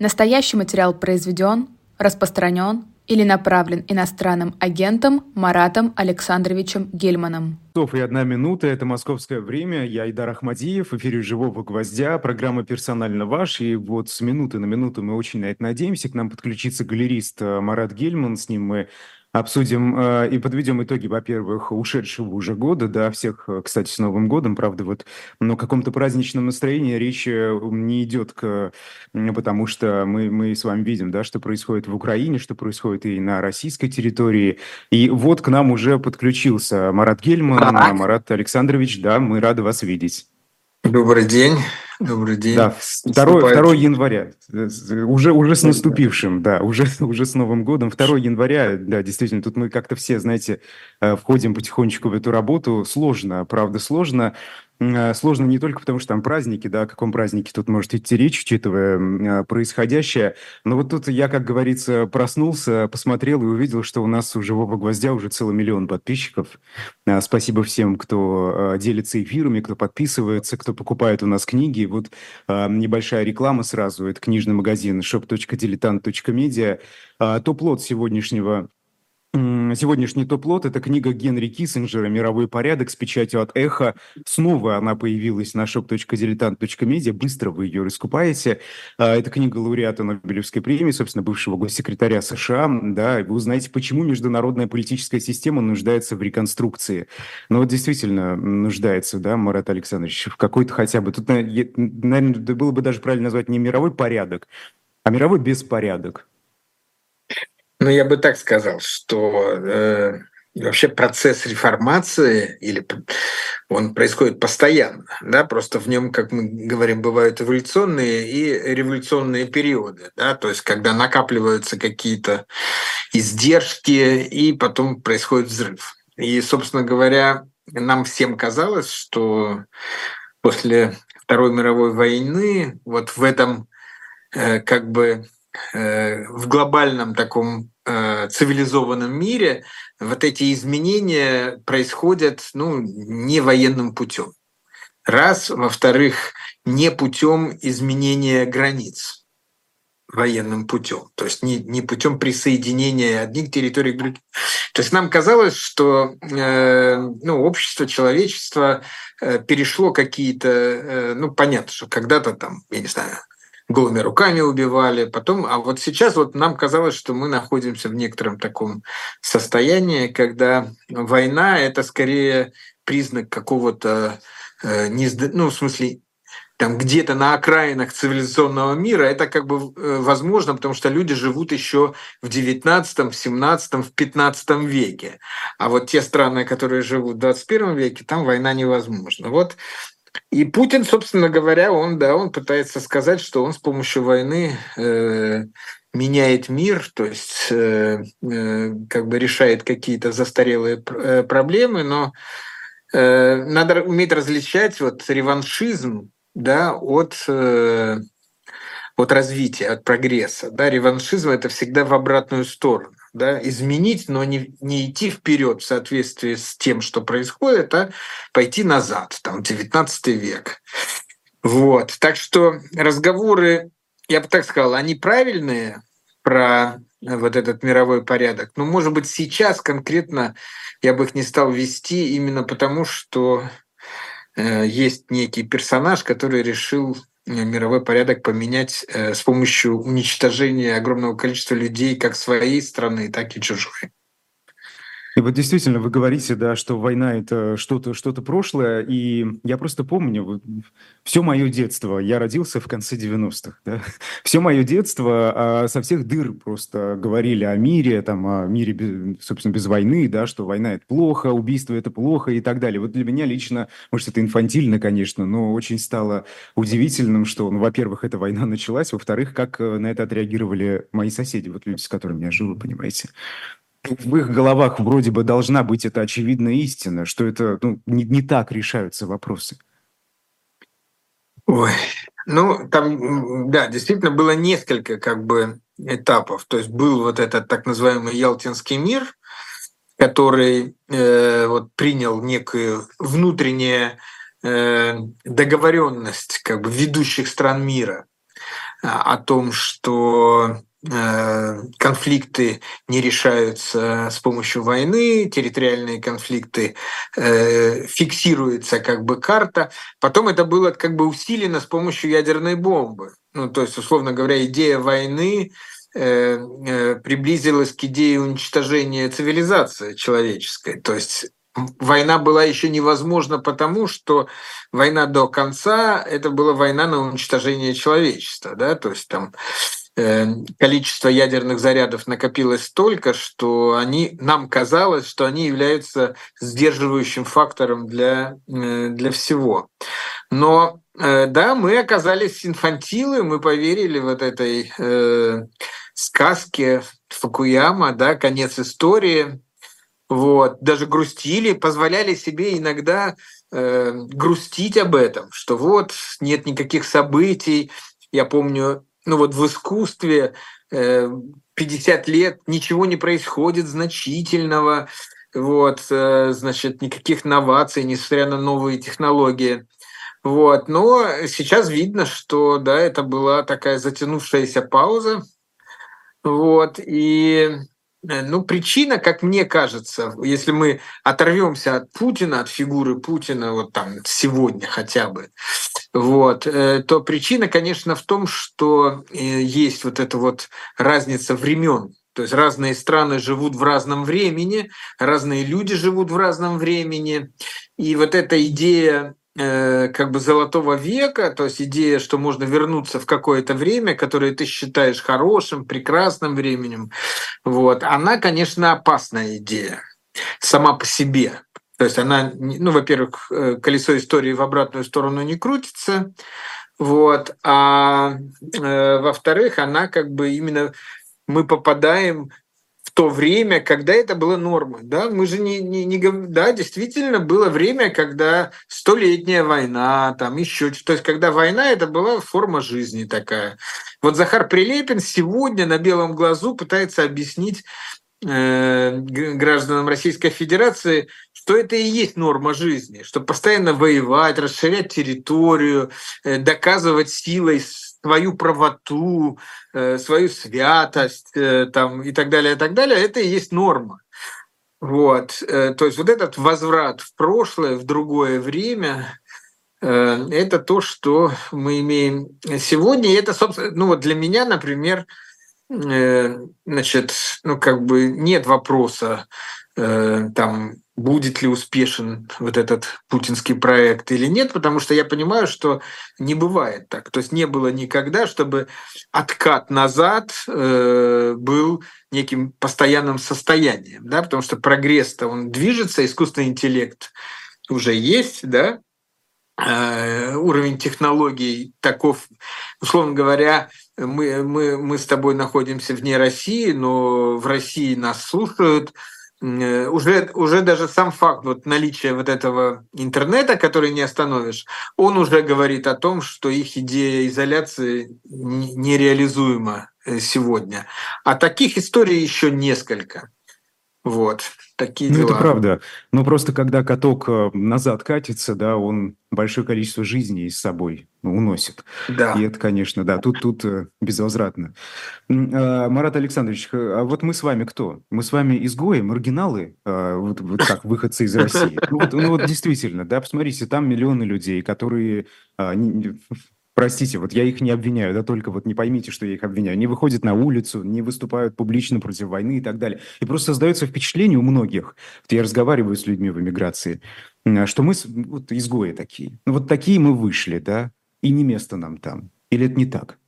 Настоящий материал произведен, распространен или направлен иностранным агентом Маратом Александровичем Гельманом. Часов и одна минута, это московское время, я Идар Ахмадиев, в эфире «Живого гвоздя», программа «Персонально ваш», и вот с минуты на минуту мы очень на это надеемся, к нам подключится галерист э, Марат Гельман, с ним мы обсудим э, и подведем итоги, во-первых, ушедшего уже года, да, всех, э, кстати, с Новым годом, правда, вот, но каком-то праздничном настроении речь не идет, к, потому что мы, мы с вами видим, да, что происходит в Украине, что происходит и на российской территории, и вот к нам уже подключился Марат Гельман. Марат Александрович, да, мы рады вас видеть. Добрый день. Добрый день. Да, 2, 2 января. Уже, уже с наступившим, да, уже, уже с Новым годом. 2 января, да, действительно, тут мы как-то все, знаете, э, входим потихонечку в эту работу. Сложно, правда, сложно. Э, сложно не только потому, что там праздники, да, о каком празднике тут может идти речь, учитывая э, происходящее. Но вот тут я, как говорится, проснулся, посмотрел и увидел, что у нас у «Живого гвоздя» уже целый миллион подписчиков. Э, спасибо всем, кто делится эфирами, кто подписывается, кто покупает у нас книги. Вот небольшая реклама сразу. Это книжный магазин shop.diletant.media. Топ-лот сегодняшнего Сегодняшний топ-лот – это книга Генри Киссинджера «Мировой порядок» с печатью от «Эхо». Снова она появилась на shop.diletant.media. Быстро вы ее раскупаете. А, это книга лауреата Нобелевской премии, собственно, бывшего госсекретаря США. Да, вы узнаете, почему международная политическая система нуждается в реконструкции. Ну вот действительно нуждается, да, Марат Александрович, в какой-то хотя бы… Тут, наверное, было бы даже правильно назвать не мировой порядок, а мировой беспорядок. Ну, я бы так сказал, что э, вообще процесс реформации или он происходит постоянно, да, просто в нем, как мы говорим, бывают эволюционные и революционные периоды, да, то есть когда накапливаются какие-то издержки и потом происходит взрыв. И, собственно говоря, нам всем казалось, что после Второй мировой войны вот в этом э, как бы Э, в глобальном таком э, цивилизованном мире вот эти изменения происходят ну, не военным путем. Раз, во-вторых, не путем изменения границ военным путем, то есть не, не путем присоединения одних территорий к другим. То есть нам казалось, что э, ну, общество, человечество э, перешло какие-то, э, ну понятно, что когда-то там, я не знаю, голыми руками убивали, потом, а вот сейчас вот нам казалось, что мы находимся в некотором таком состоянии, когда война это скорее признак какого-то э, не, ну в смысле там где-то на окраинах цивилизационного мира, это как бы э, возможно, потому что люди живут еще в 19, в 17, в 15 веке. А вот те страны, которые живут в 21 веке, там война невозможна. Вот и Путин, собственно говоря, он, да, он пытается сказать, что он с помощью войны э, меняет мир, то есть э, э, как бы решает какие-то застарелые э, проблемы, но э, надо уметь различать вот реваншизм да, от, э, от развития, от прогресса. Да. Реваншизм – это всегда в обратную сторону да, изменить, но не, не идти вперед в соответствии с тем, что происходит, а пойти назад, там, 19 век. Вот. Так что разговоры, я бы так сказал, они правильные про вот этот мировой порядок. Но, может быть, сейчас конкретно я бы их не стал вести именно потому, что э, есть некий персонаж, который решил мировой порядок поменять э, с помощью уничтожения огромного количества людей как своей страны, так и чужой. И вот действительно, вы говорите, да, что война – это что-то что прошлое, и я просто помню все мое детство. Я родился в конце 90-х, да. Все мое детство а со всех дыр просто говорили о мире, там, о мире, собственно, без войны, да, что война – это плохо, убийство – это плохо и так далее. Вот для меня лично, может, это инфантильно, конечно, но очень стало удивительным, что, ну, во-первых, эта война началась, во-вторых, как э, на это отреагировали мои соседи, вот люди, с которыми я живу, понимаете в их головах вроде бы должна быть эта очевидная истина, что это ну, не, не так решаются вопросы. Ой, ну там, да, действительно было несколько как бы этапов. То есть был вот этот так называемый Ялтинский мир, который э, вот принял некую внутреннюю э, договоренность как бы ведущих стран мира о том, что конфликты не решаются с помощью войны, территориальные конфликты э, фиксируется как бы карта. Потом это было как бы усилено с помощью ядерной бомбы. Ну, то есть, условно говоря, идея войны э, э, приблизилась к идее уничтожения цивилизации человеческой. То есть война была еще невозможна потому, что война до конца это была война на уничтожение человечества, да, то есть там Э, количество ядерных зарядов накопилось столько, что они, нам казалось, что они являются сдерживающим фактором для, э, для всего. Но э, да, мы оказались инфантилы, мы поверили вот этой э, сказке Фукуяма, да, конец истории, вот, даже грустили, позволяли себе иногда э, грустить об этом, что вот нет никаких событий. Я помню, ну вот в искусстве 50 э, лет ничего не происходит значительного, вот, э, значит, никаких новаций, несмотря на новые технологии. Вот. Но сейчас видно, что да, это была такая затянувшаяся пауза. Вот. И ну, причина, как мне кажется, если мы оторвемся от Путина, от фигуры Путина, вот там сегодня хотя бы, вот, э, то причина, конечно, в том, что э, есть вот эта вот разница времен. То есть разные страны живут в разном времени, разные люди живут в разном времени. И вот эта идея Э, как бы золотого века, то есть идея, что можно вернуться в какое-то время, которое ты считаешь хорошим, прекрасным временем, вот, она, конечно, опасная идея сама по себе. То есть она, ну, во-первых, э, колесо истории в обратную сторону не крутится, вот, а э, во-вторых, она как бы именно мы попадаем то время, когда это было нормой. Да? Мы же не, не, не да, действительно было время, когда столетняя война, там еще, то есть когда война это была форма жизни такая. Вот Захар Прилепин сегодня на белом глазу пытается объяснить э, гражданам Российской Федерации, что это и есть норма жизни, что постоянно воевать, расширять территорию, э, доказывать силой свою правоту, э, свою святость э, там, и так далее, и так далее, это и есть норма. Вот. Э, то есть вот этот возврат в прошлое, в другое время, это то, что мы имеем сегодня. И это, собственно, ну вот для меня, например, значит, ну как бы нет вопроса там будет ли успешен вот этот путинский проект или нет, потому что я понимаю, что не бывает так. То есть не было никогда, чтобы откат назад э, был неким постоянным состоянием, да, потому что прогресс-то он движется, искусственный интеллект уже есть, да, э, уровень технологий таков, условно говоря, мы, мы, мы с тобой находимся вне России, но в России нас слушают, уже, уже даже сам факт вот наличия вот этого интернета, который не остановишь, он уже говорит о том, что их идея изоляции нереализуема э, сегодня. А таких историй еще несколько. Вот такие ну, дела. это правда. Но просто когда каток э, назад катится, да, он большое количество жизней с собой уносит. Да. И это, конечно, да, тут, тут э, безвозвратно. А, Марат Александрович, а вот мы с вами кто? Мы с вами изгои, маргиналы, а, вот, вот как выходцы из России. Ну вот, ну вот действительно, да, посмотрите, там миллионы людей, которые простите, вот я их не обвиняю, да, только вот не поймите, что я их обвиняю, не выходят на улицу, не выступают публично против войны и так далее. И просто создается впечатление у многих, вот я разговариваю с людьми в эмиграции, что мы вот изгои такие. Ну вот такие мы вышли, да, и не место нам там. Или это не так?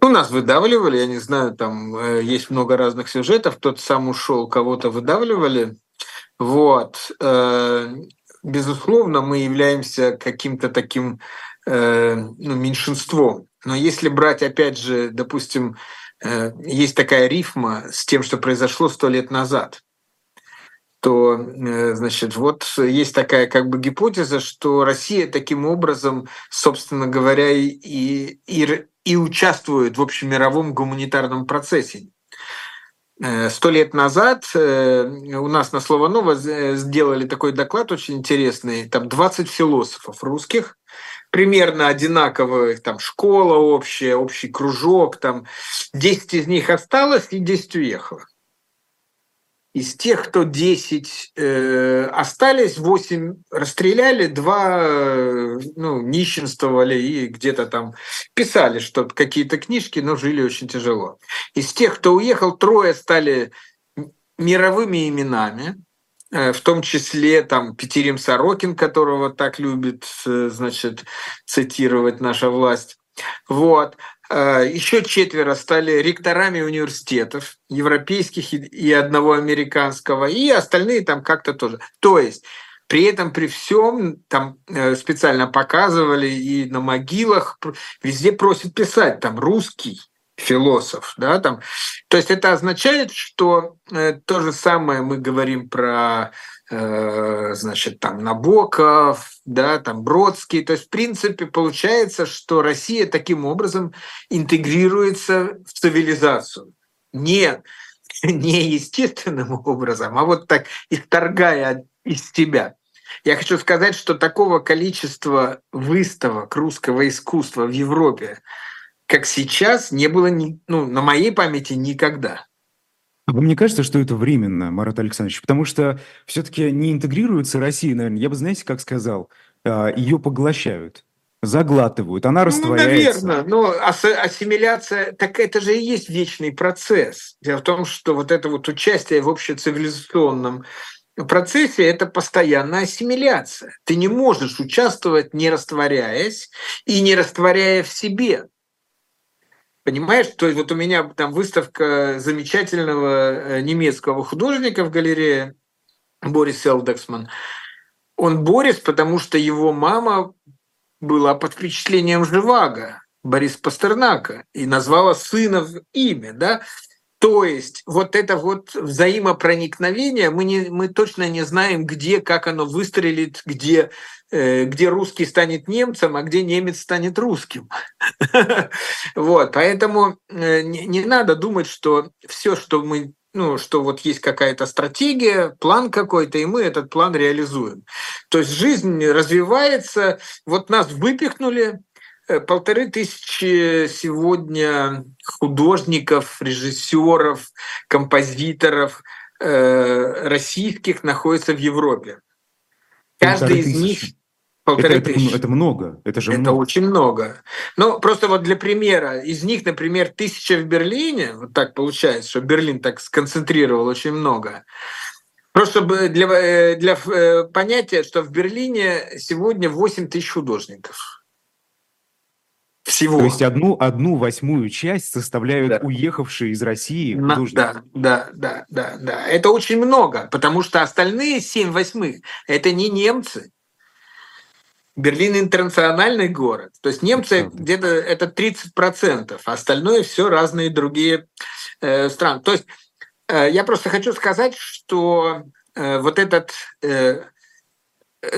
Ну, нас выдавливали, я не знаю, там э, есть много разных сюжетов, кто-то сам ушел, кого-то выдавливали. Вот. Э, безусловно, мы являемся каким-то таким ну, меньшинством. Но если брать, опять же, допустим, э, есть такая рифма с тем, что произошло сто лет назад, то, э, значит, вот есть такая как бы гипотеза, что Россия таким образом, собственно говоря, и, и, и участвует в общемировом гуманитарном процессе. Э, сто лет назад э, у нас на Слово Ново сделали такой доклад очень интересный. Там 20 философов русских, примерно одинаковые, там школа общая, общий кружок, там 10 из них осталось и 10 уехало. Из тех, кто 10 э, остались, 8 расстреляли, 2 э, ну, нищенствовали и где-то там писали что-то, какие-то книжки, но жили очень тяжело. Из тех, кто уехал, трое стали мировыми именами, э, в том числе там Петерим Сорокин, которого так любит, э, значит, цитировать наша власть. Вот. А, Еще четверо стали ректорами университетов, европейских и одного американского, и остальные там как-то тоже. То есть при этом, при всем, там э, специально показывали и на могилах, везде просят писать, там русский философ, да, там. То есть это означает, что э, то же самое мы говорим про значит, там Набоков, да, там Бродский. То есть, в принципе, получается, что Россия таким образом интегрируется в цивилизацию. Не, не естественным образом, а вот так исторгая из себя. Я хочу сказать, что такого количества выставок русского искусства в Европе, как сейчас, не было ни, ну, на моей памяти никогда. А вам не кажется, что это временно, Марат Александрович? Потому что все-таки не интегрируется Россия, наверное, я бы, знаете, как сказал, а, ее поглощают заглатывают, она ну, растворяется. Ну, наверное, но ассимиляция, так это же и есть вечный процесс. Дело в том, что вот это вот участие в общецивилизационном процессе – это постоянная ассимиляция. Ты не можешь участвовать, не растворяясь и не растворяя в себе. Понимаешь, то есть вот у меня там выставка замечательного э, немецкого художника в галерее Борис Элдексман. Он Борис, потому что его мама была под впечатлением Живаго, Борис Пастернака, и назвала сына в имя, да. То есть вот это вот взаимопроникновение, мы, не, мы точно не знаем, где, как оно выстрелит, где Э, где русский станет немцем, а где немец станет русским. Вот, поэтому э, не надо думать, что все, что мы ну, что вот есть какая-то стратегия, план какой-то, и мы этот план реализуем. То есть жизнь развивается, вот нас выпихнули, полторы тысячи сегодня художников, режиссеров, композиторов российских находится в Европе. Каждый из них полторы это, тысячи. Это, это много, это же Это много. очень много. Ну, просто вот для примера, из них, например, тысяча в Берлине, вот так получается, что Берлин так сконцентрировал очень много. Просто для, э, для э, понятия, что в Берлине сегодня 8 тысяч художников. Всего. То есть одну, одну восьмую часть составляют да. уехавшие из России художники. Да, да, да, да, да. Это очень много, потому что остальные семь восьмых – это не немцы. Берлин интернациональный город. То есть немцы где-то это 30%, а остальное все разные другие э, страны. То есть э, я просто хочу сказать, что э, вот этот... Э,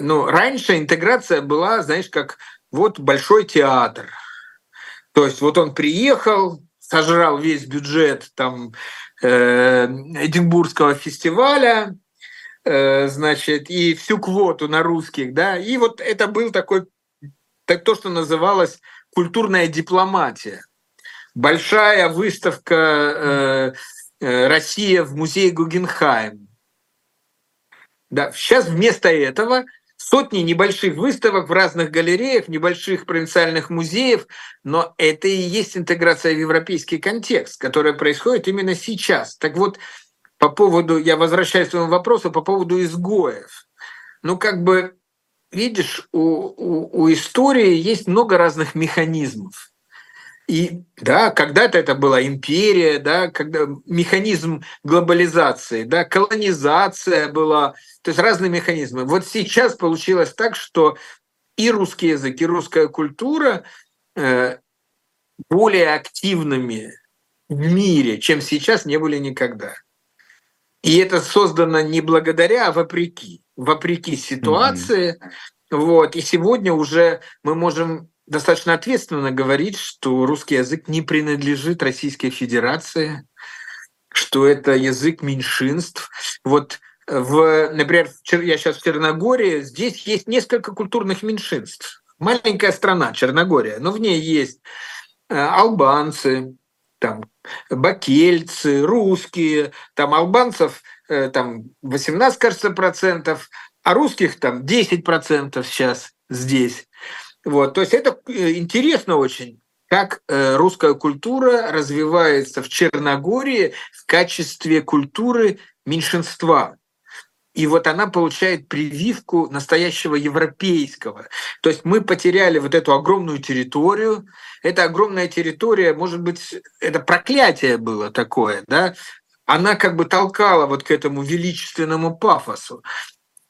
ну, раньше интеграция была, знаешь, как вот большой театр – то есть вот он приехал, сожрал весь бюджет там э, Эдинбургского фестиваля, э, значит, и всю квоту на русских, да, и вот это был такой, так то, что называлось культурная дипломатия. Большая выставка э, э, Россия в музее Гугенхайм. Да, сейчас вместо этого сотни небольших выставок в разных галереях, небольших провинциальных музеев, но это и есть интеграция в европейский контекст, которая происходит именно сейчас. Так вот, по поводу, я возвращаюсь к своему вопросу, по поводу изгоев. Ну, как бы, видишь, у, у, у истории есть много разных механизмов. И да, когда-то это была империя, да, когда механизм глобализации, да, колонизация была, то есть разные механизмы. Вот сейчас получилось так, что и русский язык, и русская культура э, более активными в мире, чем сейчас, не были никогда. И это создано не благодаря, а вопреки. Вопреки ситуации. Mm-hmm. Вот. И сегодня уже мы можем достаточно ответственно говорить, что русский язык не принадлежит Российской Федерации, что это язык меньшинств. Вот в, например, я сейчас в Черногории, здесь есть несколько культурных меньшинств. Маленькая страна, Черногория, но в ней есть э, албанцы, там, бакельцы, русские, там албанцев э, там 18, кажется, процентов, а русских там 10 процентов сейчас здесь. Вот, то есть это э, интересно очень, как русская культура развивается в Черногории в качестве культуры меньшинства и вот она получает прививку настоящего европейского. То есть мы потеряли вот эту огромную территорию. Эта огромная территория, может быть, это проклятие было такое, да? Она как бы толкала вот к этому величественному пафосу.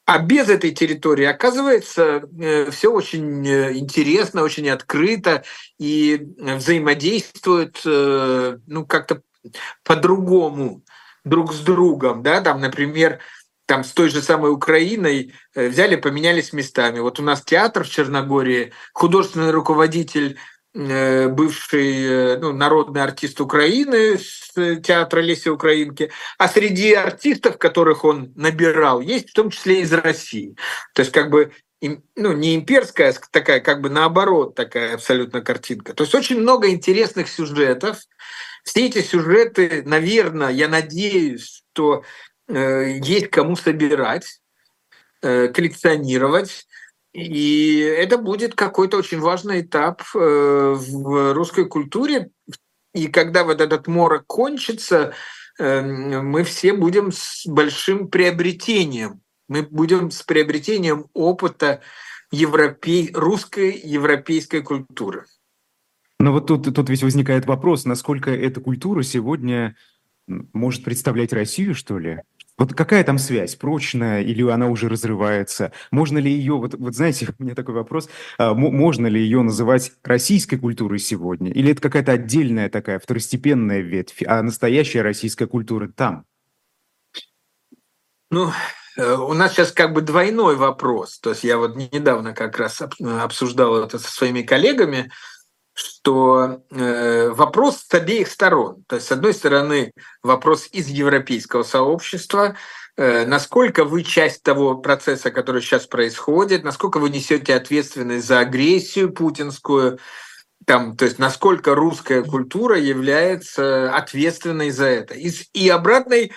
А без этой территории, оказывается, э, все очень э, интересно, очень открыто и взаимодействует э, ну, как-то по-другому друг с другом. Да? Там, например, там с той же самой Украиной взяли, поменялись местами. Вот у нас театр в Черногории, художественный руководитель бывший э, ну, народный артист Украины с театра Леси Украинки, а среди артистов, которых он набирал, есть в том числе из России. То есть как бы ну, не имперская, а такая как бы наоборот такая абсолютно картинка. То есть очень много интересных сюжетов. Все эти сюжеты, наверное, я надеюсь, что Э, есть кому собирать, э, коллекционировать. И это будет какой-то очень важный этап э, в русской культуре. И когда вот этот морок кончится, мы все будем с большим приобретением. Мы будем с приобретением опыта европей, русской европейской культуры. Но вот тут, тут ведь возникает вопрос, насколько эта культура сегодня может представлять Россию, что ли? Вот какая там связь, прочная или она уже разрывается? Можно ли ее, вот, вот знаете, у меня такой вопрос, а, можно ли ее называть российской культурой сегодня? Или это какая-то отдельная такая второстепенная ветвь, а настоящая российская культура там? Ну, э, у нас сейчас как бы двойной вопрос. То есть я вот недавно как раз обсуждал это со своими коллегами, что э, вопрос с обеих сторон. То есть, с одной стороны, вопрос из европейского сообщества, э, насколько вы часть того процесса, который сейчас происходит, насколько вы несете ответственность за агрессию путинскую, там, то есть насколько русская культура является ответственной за это. И, и обратной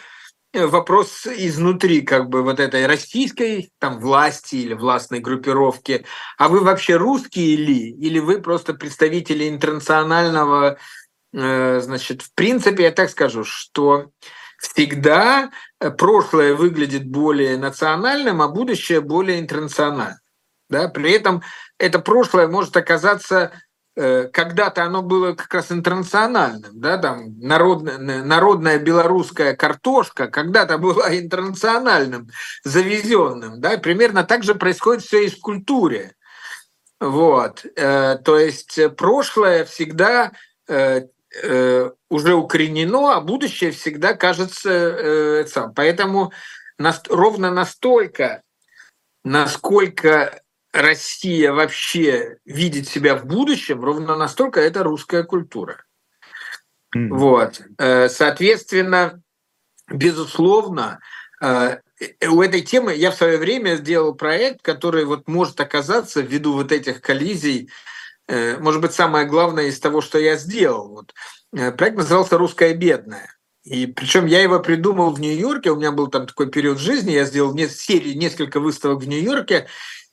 вопрос изнутри как бы вот этой российской там власти или властной группировки. А вы вообще русские ли? Или вы просто представители интернационального, э, значит, в принципе, я так скажу, что всегда э, прошлое выглядит более национальным, а будущее более интернациональным. Да? При этом это прошлое может оказаться Э, когда-то оно было как раз интернациональным, да, там народная, народная белорусская картошка когда-то была интернациональным, завезенным, да, примерно так же происходит все и в культуре. Вот, э, то есть прошлое всегда э, уже укоренено, а будущее всегда кажется сам. Поэтому ровно настолько, насколько Россия вообще видит себя в будущем, ровно настолько это русская культура. Mm-hmm. Вот. Э, соответственно, безусловно, э, у этой темы я в свое время сделал проект, который вот может оказаться ввиду вот этих коллизий, э, может быть, самое главное из того, что я сделал. Вот. Проект назывался «Русская бедная». И причем я его придумал в Нью-Йорке, у меня был там такой период жизни, я сделал серию, несколько выставок в Нью-Йорке,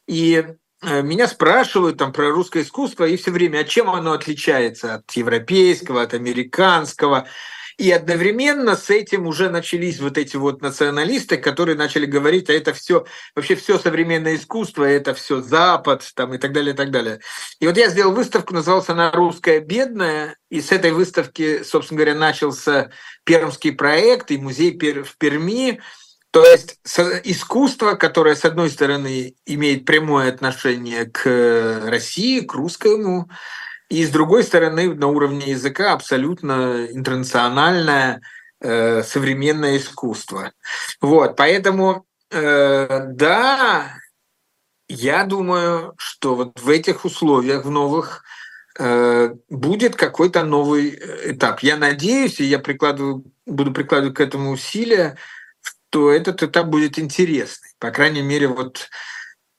и э, меня спрашивают там про русское искусство, и все время, а чем оно отличается от европейского, от американского. И одновременно с этим уже начались вот эти вот националисты, которые начали говорить, а это все, вообще все современное искусство, это все Запад там, и так далее, и так далее. И вот я сделал выставку, назывался она «Русская бедная», и с этой выставки, собственно говоря, начался пермский проект и музей в Перми, то есть искусство, которое, с одной стороны, имеет прямое отношение к России, к русскому, и с другой стороны, на уровне языка абсолютно интернациональное э, современное искусство. Вот, поэтому, э, да, я думаю, что вот в этих условиях, в новых, будет какой-то новый этап. Я надеюсь, и я прикладываю, буду прикладывать к этому усилия, что этот этап будет интересный. По крайней мере, вот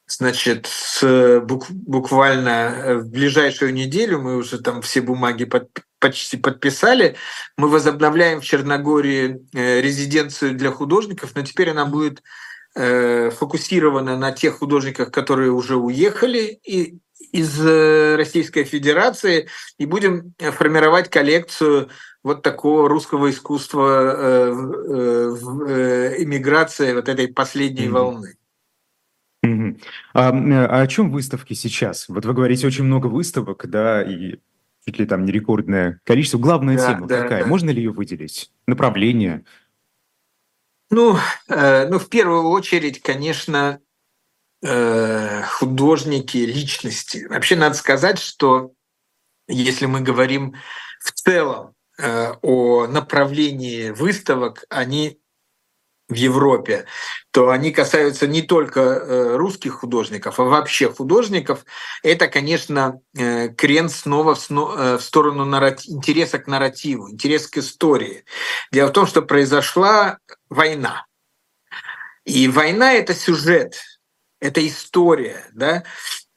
значит, с буквально в ближайшую неделю мы уже там все бумаги под, почти подписали. Мы возобновляем в Черногории э, резиденцию для художников, но теперь она будет э, фокусирована на тех художниках, которые уже уехали и из э, Российской Федерации, и будем формировать коллекцию вот такого русского искусства в эмиграции вот этой последней mm-hmm. волны. Mm-hmm. А, а о чем выставки сейчас? Вот вы говорите очень много выставок, да, и чуть ли там не рекордное количество. Главная да, тема да, какая? Да. Можно ли ее выделить? Направление? Ну, э, ну, в первую очередь, конечно, э, художники, личности. Вообще надо сказать, что если мы говорим в целом э, о направлении выставок, они в Европе, то они касаются не только э, русских художников, а вообще художников. Это, конечно, крен снова в сторону интереса к нарративу, интерес к истории. Дело в том, что произошла война. И война — это сюжет, это история, да,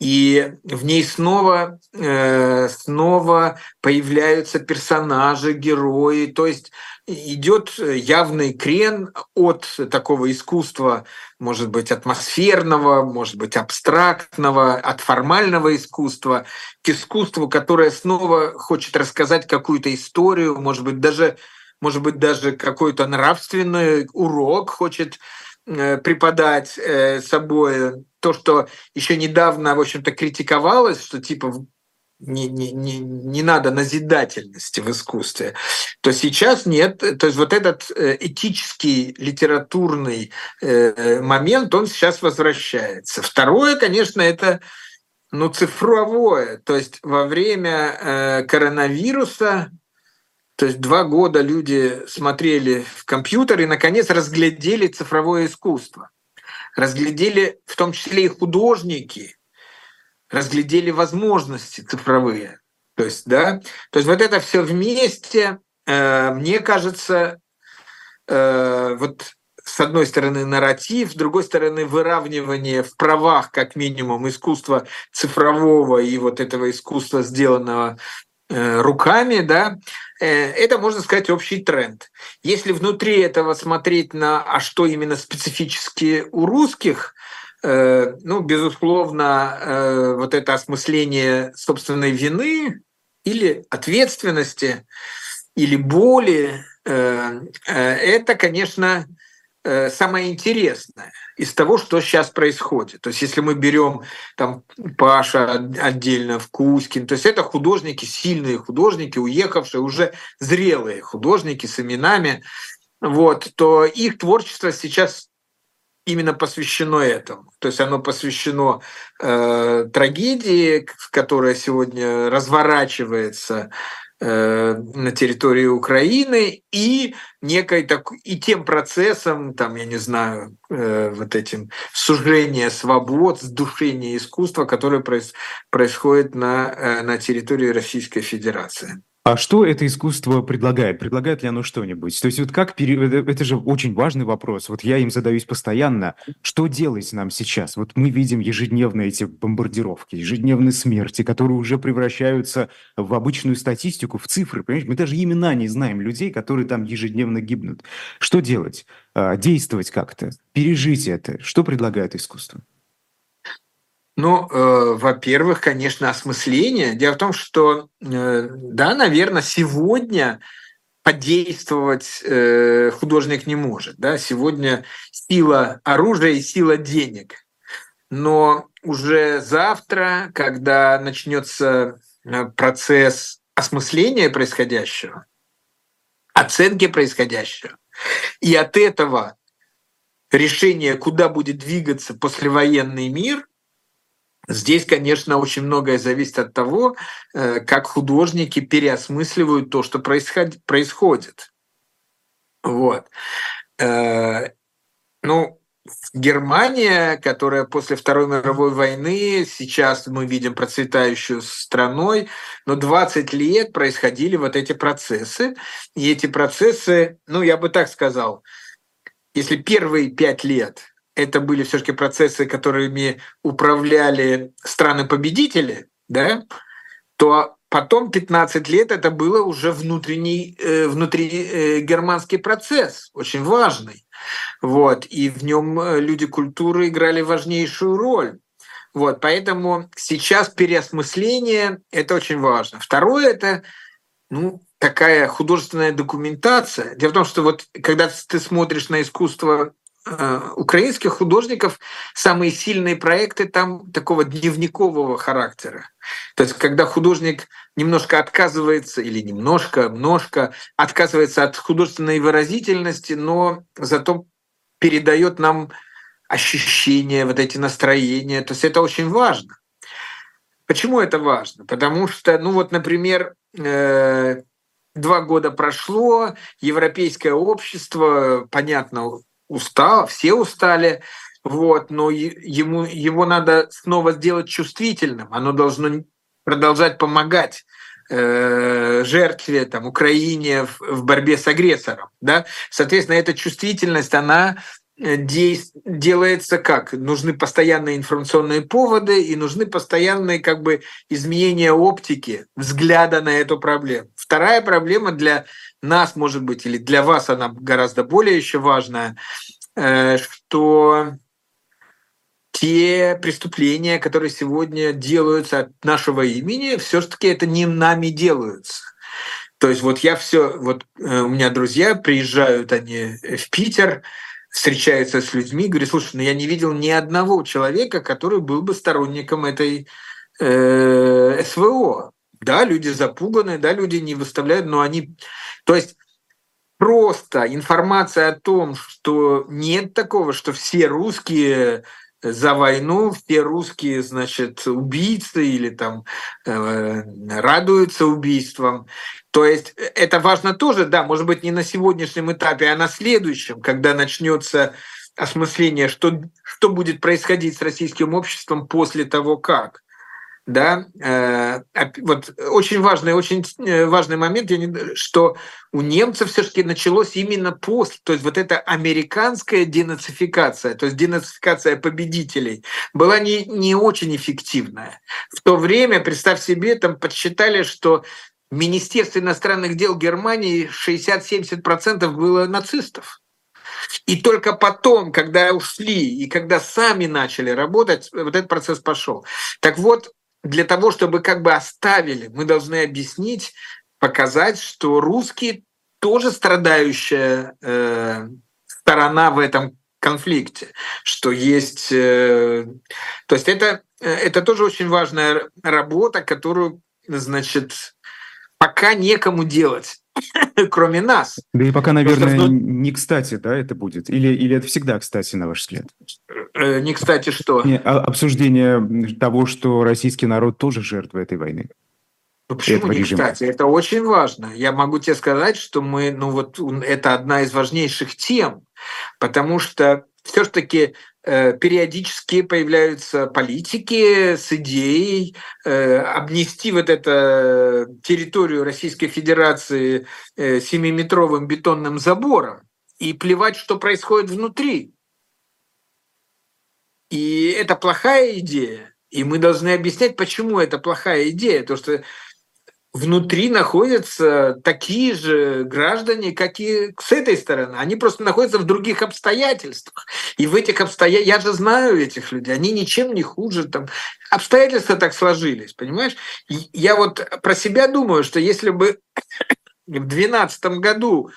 и в ней снова, э, снова появляются персонажи, герои, то есть идет явный крен от такого искусства, может быть, атмосферного, может быть, абстрактного, от формального искусства к искусству, которое снова хочет рассказать какую-то историю, может быть, даже, может быть, даже какой-то нравственный урок хочет преподать э, собой то, что еще недавно, в общем-то, критиковалось, что типа не, не, не, не надо назидательности в искусстве, то сейчас нет. То есть вот этот э, этический литературный момент, он сейчас возвращается. Второе, конечно, это ну, цифровое. То есть во время коронавируса то есть два года люди смотрели в компьютер и, наконец, разглядели цифровое искусство. Разглядели в том числе и художники, разглядели возможности цифровые. То есть, да, то есть вот это все вместе, э, мне кажется, э, вот с одной стороны нарратив, с другой стороны выравнивание в правах, как минимум, искусства цифрового и вот этого искусства, сделанного руками, да, э, это, можно сказать, общий тренд. Если внутри этого смотреть на, а что именно специфически у русских, э, ну, безусловно, вот это осмысление собственной вины или ответственности, или боли, это, конечно, самое интересное из того, что сейчас происходит. То есть если мы берем там Паша отдельно, в Кузькин, то есть это художники, сильные художники, уехавшие, уже зрелые художники с именами, вот, то их творчество сейчас именно посвящено этому. То есть оно посвящено э, трагедии, которая сегодня разворачивается Э, на территории Украины и некой так и тем процессом, там, я не знаю, э, вот этим сужение свобод, сдушение искусства, которое происходит на, э, на территории Российской Федерации. А что это искусство предлагает? Предлагает ли оно что-нибудь? То есть вот как пере... это же очень важный вопрос. Вот я им задаюсь постоянно. Что делать нам сейчас? Вот мы видим ежедневные эти бомбардировки, ежедневные смерти, которые уже превращаются в обычную статистику, в цифры. Понимаешь? Мы даже имена не знаем людей, которые там ежедневно гибнут. Что делать? А, действовать как-то? Пережить это? Что предлагает искусство? Ну, э, во-первых, конечно, осмысление. Дело в том, что, э, да, наверное, сегодня подействовать э, художник не может. Да? Сегодня сила оружия и сила денег. Но уже завтра, когда начнется э, процесс осмысления происходящего, оценки происходящего, и от этого решение, куда будет двигаться послевоенный мир – Здесь, конечно, очень многое зависит от того, э, как художники переосмысливают то, что происходит. Вот. Э, ну, Германия, которая после Второй мировой войны, сейчас мы видим процветающую страной, но 20 лет происходили вот эти процессы. И эти процессы, ну, я бы так сказал, если первые пять лет это были все-таки процессы, которыми управляли страны-победители, да, то потом 15 лет это было уже внутренний, э, внутри э, германский процесс, очень важный. Вот, и в нем э, люди культуры играли важнейшую роль. Вот, поэтому сейчас переосмысление – это очень важно. Второе – это ну, такая художественная документация. Дело в том, что вот когда ты смотришь на искусство украинских художников, самые сильные проекты там такого дневникового характера. То есть когда художник немножко отказывается, или немножко, немножко отказывается от художественной выразительности, но зато передает нам ощущения, вот эти настроения. То есть это очень важно. Почему это важно? Потому что, ну вот, например, э, два года прошло, европейское общество, понятно, устало, все устали, вот, но ему, его надо снова сделать чувствительным, оно должно продолжать помогать э, жертве, там, Украине в, в борьбе с агрессором. Да? Соответственно, эта чувствительность, она делается как? Нужны постоянные информационные поводы и нужны постоянные как бы изменения оптики, взгляда на эту проблему. Вторая проблема для нас, может быть, или для вас она гораздо более еще важная, э, что те преступления, которые сегодня делаются от нашего имени, все-таки это не нами делаются. То есть вот я все, вот э, у меня друзья приезжают они в Питер, встречаются с людьми, говорят, слушай, ну я не видел ни одного человека, который был бы сторонником этой э, СВО. Да, люди запуганы, да, люди не выставляют, но они... То есть просто информация о том, что нет такого, что все русские за войну все русские, значит, убийцы или там э, радуются убийствам. То есть э, это важно тоже, да, может быть, не на сегодняшнем этапе, а на следующем, когда начнется осмысление, что, что будет происходить с российским обществом после того, как да, э, вот очень важный, очень э, важный момент, что у немцев все-таки началось именно после, то есть вот эта американская денацификация, то есть денацификация победителей, была не, не очень эффективная. В то время, представь себе, там подсчитали, что в Министерстве иностранных дел Германии 60-70% было нацистов. И только потом, когда ушли и когда сами начали работать, вот этот процесс пошел. Так вот, для того, чтобы как бы оставили, мы должны объяснить, показать, что русские тоже страдающая э, сторона в этом конфликте, что есть... Э, то есть это, это тоже очень важная работа, которую, значит, пока некому делать кроме нас. Да и пока, наверное, Просто... не кстати, да, это будет? Или, или это всегда кстати, на ваш взгляд? Э, не кстати что? Не, а, обсуждение того, что российский народ тоже жертва этой войны. Ну, почему не режима. кстати? Это очень важно. Я могу тебе сказать, что мы, ну вот, это одна из важнейших тем, потому что все-таки э, периодически появляются политики с идеей э, обнести вот эту территорию Российской Федерации э, семиметровым бетонным забором и плевать, что происходит внутри. И это плохая идея. И мы должны объяснять, почему это плохая идея. То, что внутри находятся такие же граждане, как и с этой стороны. Они просто находятся в других обстоятельствах. И в этих обстоятельствах, я же знаю этих людей, они ничем не хуже. Там. Обстоятельства так сложились, понимаешь? Я вот про себя думаю, что если бы в 2012 году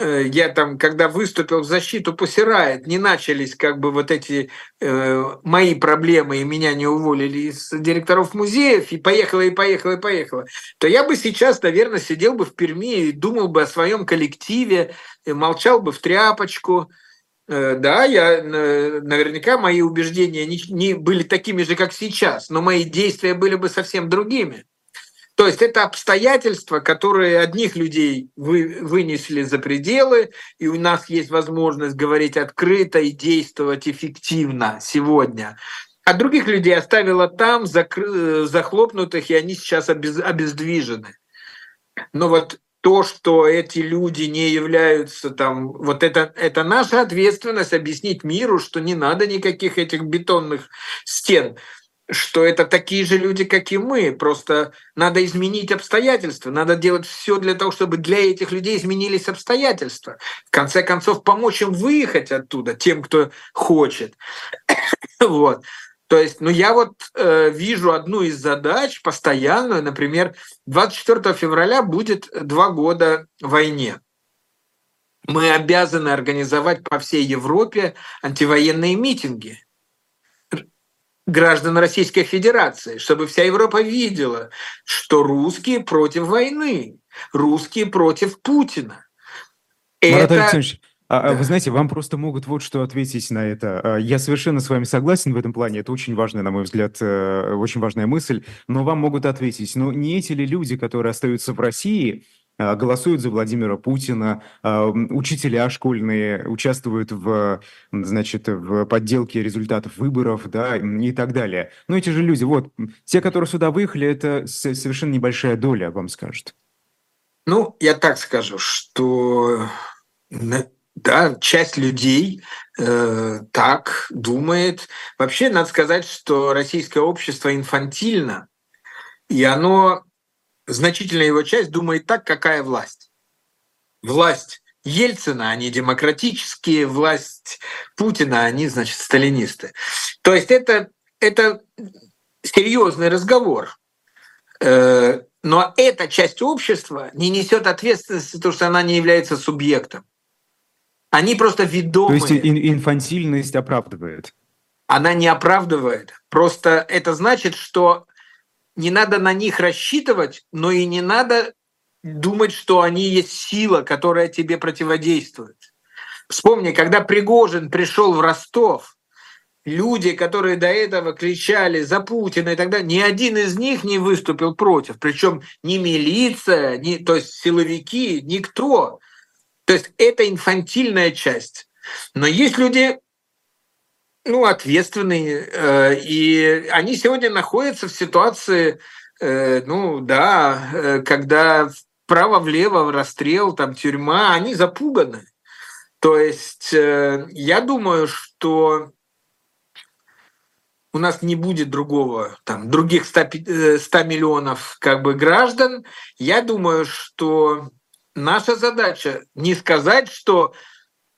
я там, когда выступил в защиту Пусирает, не начались как бы вот эти э, мои проблемы, и меня не уволили из директоров музеев, и поехала, и поехала, и поехала, то я бы сейчас, наверное, сидел бы в Перми и думал бы о своем коллективе, и молчал бы в тряпочку. Э, да, я э, наверняка мои убеждения не, не были такими же, как сейчас, но мои действия были бы совсем другими. То есть это обстоятельства, которые одних людей вы, вынесли за пределы, и у нас есть возможность говорить открыто и действовать эффективно сегодня. А других людей оставила там, закры, захлопнутых, и они сейчас обез, обездвижены. Но вот то, что эти люди не являются там, вот это, это наша ответственность объяснить миру, что не надо никаких этих бетонных стен что это такие же люди, как и мы. Просто надо изменить обстоятельства, надо делать все для того, чтобы для этих людей изменились обстоятельства. В конце концов, помочь им выехать оттуда, тем, кто хочет. вот. То есть, ну я вот э, вижу одну из задач постоянную, например, 24 февраля будет два года войне. Мы обязаны организовать по всей Европе антивоенные митинги граждан Российской Федерации, чтобы вся Европа видела, что русские против войны, русские против Путина. Марат это... Александрович, а, а да. Вы знаете, вам просто могут вот что ответить на это. А, я совершенно с вами согласен в этом плане. Это очень важная, на мой взгляд, э, очень важная мысль. Но вам могут ответить, но не эти ли люди, которые остаются в России, голосуют за Владимира Путина, а, учителя школьные участвуют в, значит, в подделке результатов выборов, да, и так далее. Но эти же люди, вот, те, которые сюда выехали, это совершенно небольшая доля, вам скажут. Ну, я так скажу, что да, часть людей э, так думает. Вообще, надо сказать, что российское общество инфантильно, и оно значительная его часть думает так, какая власть. Власть Ельцина, они демократические, власть Путина, они, значит, сталинисты. То есть это, это серьезный разговор. Э, но эта часть общества не несет ответственности, потому что она не является субъектом. Они просто ведомы. То есть инфантильность оправдывает? Она не оправдывает. Просто это значит, что не надо на них рассчитывать, но и не надо думать, что они есть сила, которая тебе противодействует. Вспомни, когда Пригожин пришел в Ростов, люди, которые до этого кричали за Путина и так далее, ни один из них не выступил против. Причем ни милиция, ни, то есть силовики, никто. То есть это инфантильная часть. Но есть люди, ну, ответственные, э, и они сегодня находятся в ситуации, э, ну, да, э, когда вправо-влево расстрел, там, тюрьма, они запуганы. То есть я думаю, что у нас не будет другого, там, других 100, 100 миллионов как бы граждан. Я думаю, что наша задача не сказать, что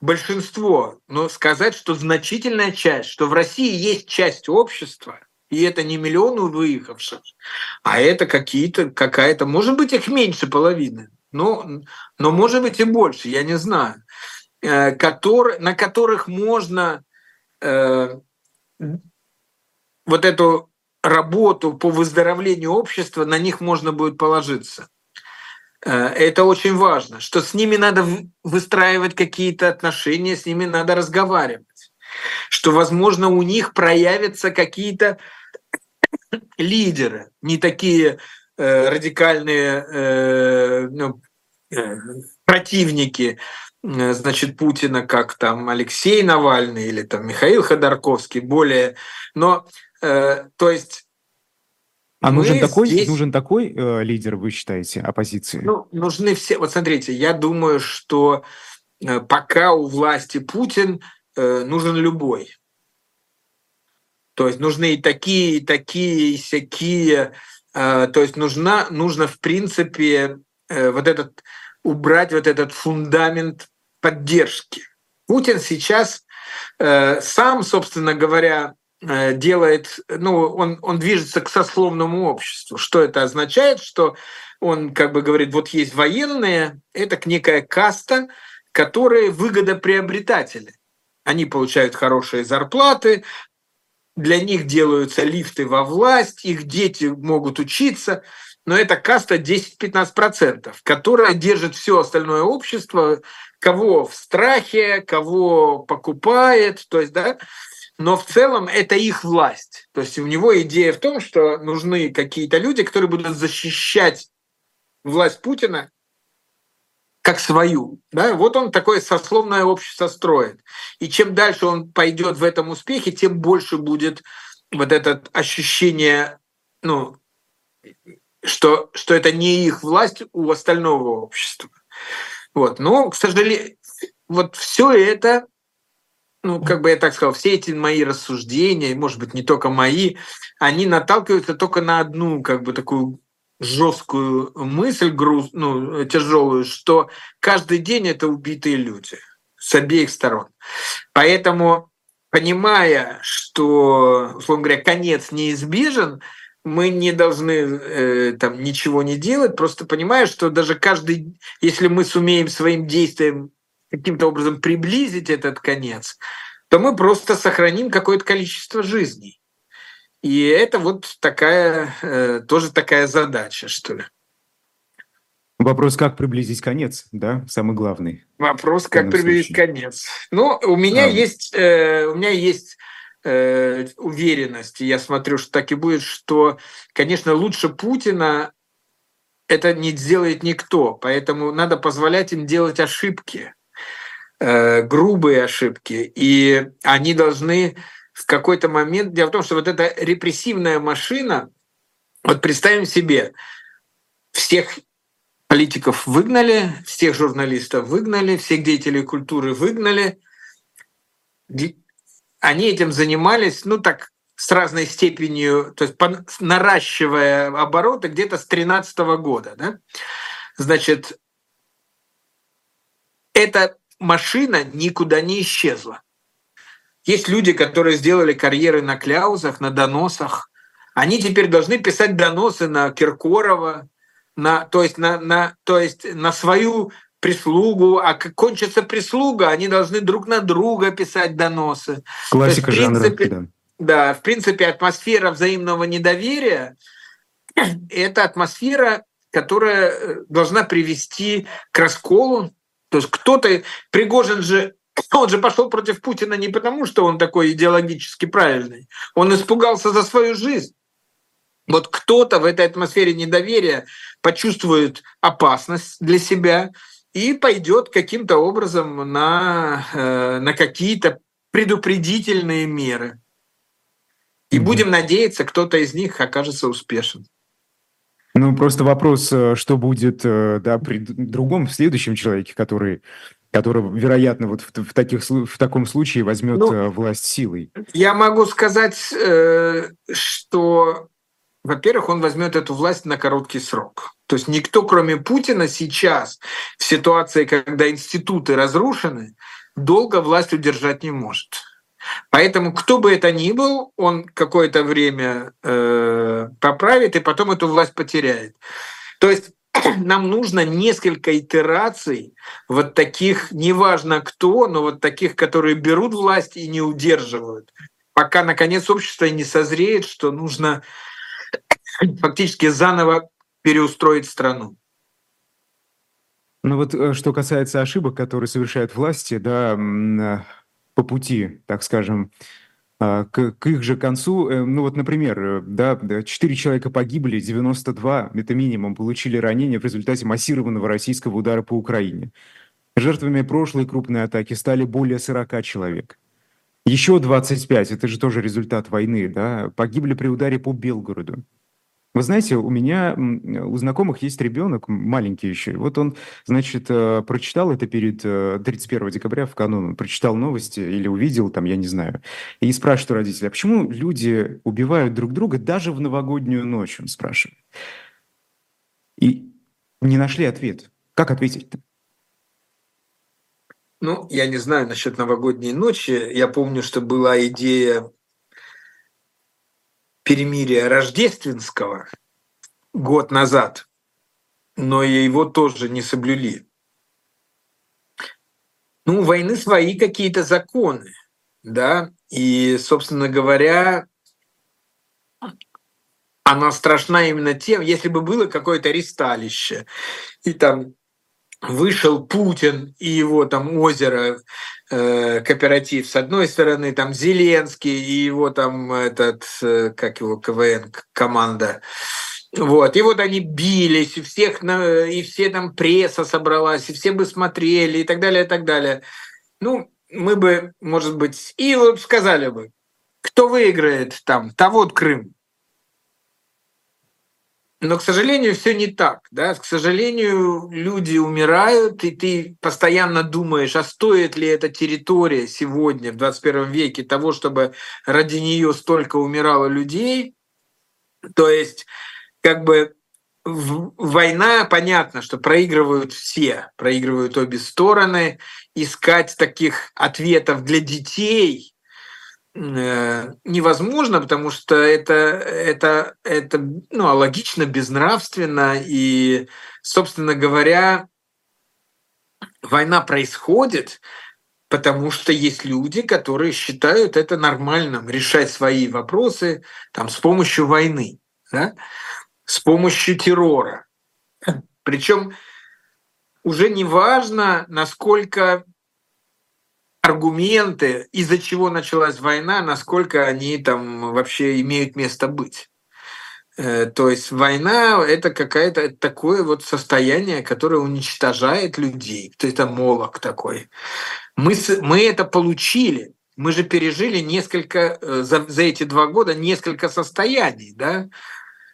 большинство, но сказать, что значительная часть, что в России есть часть общества, и это не миллионы выехавших, а это какие-то, какая-то, может быть, их меньше половины, но, но может быть и больше, я не знаю, э, который, на которых можно э, вот эту работу по выздоровлению общества, на них можно будет положиться. Э, это очень важно, что с ними надо выстраивать какие-то отношения, с ними надо разговаривать, что, возможно, у них проявятся какие-то лидеры, не такие э, радикальные э, ну, э, противники, э, значит, Путина, как там Алексей Навальный или там Михаил Ходорковский, более, но, э, то есть а нужен такой, здесь... нужен такой э, лидер, вы считаете, оппозиции? Ну, нужны все. Вот смотрите, я думаю, что э, пока у власти Путин, э, нужен любой. То есть нужны и такие, и такие, и всякие. Э, то есть нужна, нужно, в принципе, э, вот этот убрать вот этот фундамент поддержки. Путин сейчас э, сам, собственно говоря, делает, ну, он, он движется к сословному обществу. Что это означает? Что он как бы говорит, вот есть военные, это некая каста, которые выгодоприобретатели. Они получают хорошие зарплаты, для них делаются лифты во власть, их дети могут учиться, но это каста 10-15%, которая держит все остальное общество, кого в страхе, кого покупает, то есть, да, но в целом это их власть. То есть у него идея в том, что нужны какие-то люди, которые будут защищать власть Путина как свою. Да? Вот он такое сословное общество строит. И чем дальше он пойдет в этом успехе, тем больше будет вот это ощущение, ну, что, что это не их власть у остального общества. Вот. Но, к сожалению, вот все это, ну, как бы я так сказал, все эти мои рассуждения, может быть, не только мои, они наталкиваются только на одну, как бы, такую жесткую мысль, груз, ну, тяжелую, что каждый день это убитые люди с обеих сторон. Поэтому, понимая, что, условно говоря, конец неизбежен, мы не должны э, там ничего не делать, просто понимая, что даже каждый, если мы сумеем своим действием каким-то образом приблизить этот конец, то мы просто сохраним какое-то количество жизней. И это вот такая, э, тоже такая задача, что ли. Вопрос, как приблизить конец, да, самый главный. Вопрос, как приблизить случае. конец. Ну, у меня а... есть, э, у меня есть э, уверенность, я смотрю, что так и будет, что, конечно, лучше Путина это не сделает никто, поэтому надо позволять им делать ошибки, э, грубые ошибки, и они должны в какой-то момент... Дело в том, что вот эта репрессивная машина, вот представим себе, всех политиков выгнали, всех журналистов выгнали, всех деятелей культуры выгнали. Они этим занимались, ну так, с разной степенью, то есть наращивая обороты где-то с 2013 года. Да? Значит, эта машина никуда не исчезла. Есть люди, которые сделали карьеры на кляузах, на доносах. Они теперь должны писать доносы на Киркорова, на, то, есть на, на, то есть на свою прислугу, а как кончится прислуга, они должны друг на друга писать доносы. Классика есть, жанра. Принципе, да. да, в принципе, атмосфера взаимного недоверия – это атмосфера, которая э, должна привести к расколу. То есть кто-то, Пригожин же он же пошел против Путина не потому, что он такой идеологически правильный. Он испугался за свою жизнь. Вот кто-то в этой атмосфере недоверия почувствует опасность для себя и пойдет каким-то образом на, э, на какие-то предупредительные меры. И будем надеяться, кто-то из них окажется успешен. Ну, просто вопрос, э, что будет э, да, при другом, следующем человеке, который который, вероятно, вот в, в, таких, в таком случае возьмет ну, э, власть силой? Я могу сказать, что, во-первых, он возьмет эту власть на короткий срок. То есть никто, кроме Путина, сейчас, в ситуации, когда институты разрушены, долго власть удержать не может. Поэтому кто бы это ни был, он какое-то время э, поправит и потом эту власть потеряет. То есть нам нужно несколько итераций вот таких, неважно кто, но вот таких, которые берут власть и не удерживают, пока, наконец, общество не созреет, что нужно фактически заново переустроить страну. Ну вот э, что касается ошибок, которые совершают власти, да, э, по пути, так скажем, а, к, к их же концу, э, ну вот, например, э, да, 4 человека погибли, 92, это минимум, получили ранения в результате массированного российского удара по Украине. Жертвами прошлой крупной атаки стали более 40 человек. Еще 25, это же тоже результат войны, да, погибли при ударе по Белгороду. Вы знаете, у меня, у знакомых есть ребенок, маленький еще. Вот он, значит, э, прочитал это перед 31 э, декабря в канун, прочитал новости или увидел, там, я не знаю, и спрашивает у родителей, а почему люди убивают друг друга даже в новогоднюю ночь, он спрашивает. И не нашли ответ. Как ответить-то? Ну, я не знаю насчет новогодней ночи. Я помню, что была идея перемирия рождественского год назад, но его тоже не соблюли. Ну, у войны свои какие-то законы, да, и, собственно говоря, она страшна именно тем, если бы было какое-то ресталище, и там вышел Путин и его там озеро кооператив. С одной стороны, там Зеленский и его там этот, э, как его КВН команда. Вот. И вот они бились, и всех, и все там пресса собралась, и все бы смотрели, и так далее, и так далее. Ну, мы бы, может быть, и вот сказали бы, кто выиграет там, того вот Крым. Но, к сожалению, все не так. Да? К сожалению, люди умирают, и ты постоянно думаешь, а стоит ли эта территория сегодня, в 21 веке, того, чтобы ради нее столько умирало людей. То есть, как бы война, понятно, что проигрывают все, проигрывают обе стороны. Искать таких ответов для детей невозможно, потому что это, это, это ну, логично, безнравственно, и, собственно говоря, война происходит, потому что есть люди, которые считают это нормальным, решать свои вопросы там, с помощью войны, да? с помощью террора. Причем уже не важно, насколько аргументы, из-за чего началась война, насколько они там вообще имеют место быть. Э, то есть война – это какое-то такое вот состояние, которое уничтожает людей. Это молок такой. Мы, мы это получили. Мы же пережили несколько, э, за, за эти два года несколько состояний, да?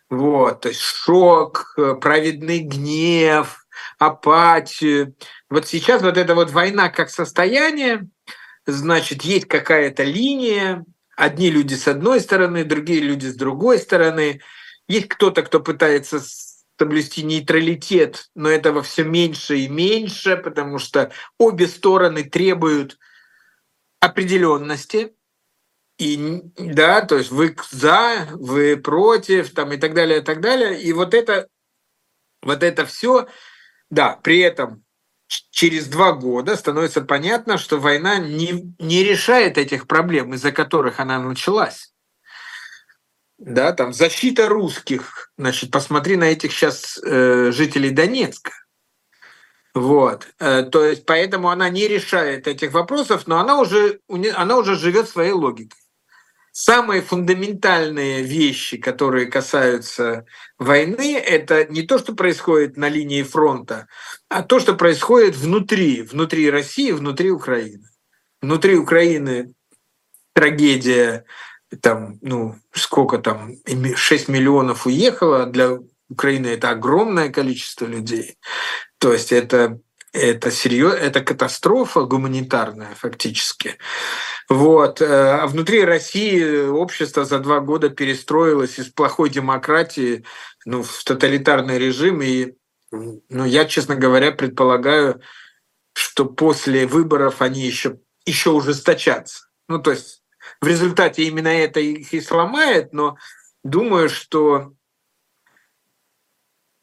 Вот, то есть шок, э, праведный гнев, апатию. Вот сейчас вот эта вот война как состояние, значит, есть какая-то линия, одни люди с одной стороны, другие люди с другой стороны. Есть кто-то, кто пытается соблюсти нейтралитет, но этого все меньше и меньше, потому что обе стороны требуют определенности. И да, то есть вы за, вы против, там и так далее, и так далее. И вот это, вот это все, да, при этом через два года становится понятно, что война не, не решает этих проблем, из-за которых она началась. Да, там защита русских, значит, посмотри на этих сейчас э, жителей Донецка. Вот, э, то есть поэтому она не решает этих вопросов, но она уже, она уже живет своей логикой самые фундаментальные вещи, которые касаются войны, это не то, что происходит на линии фронта, а то, что происходит внутри, внутри России, внутри Украины. Внутри Украины трагедия, там, ну, сколько там, 6 миллионов уехало, для Украины это огромное количество людей. То есть это это серьезно, это катастрофа гуманитарная фактически. Вот. Э, а внутри России общество за два года перестроилось из плохой демократии ну, в тоталитарный режим. И ну, я, честно говоря, предполагаю, что после выборов они еще, еще ужесточатся. Ну, то есть в результате именно это их и сломает, но думаю, что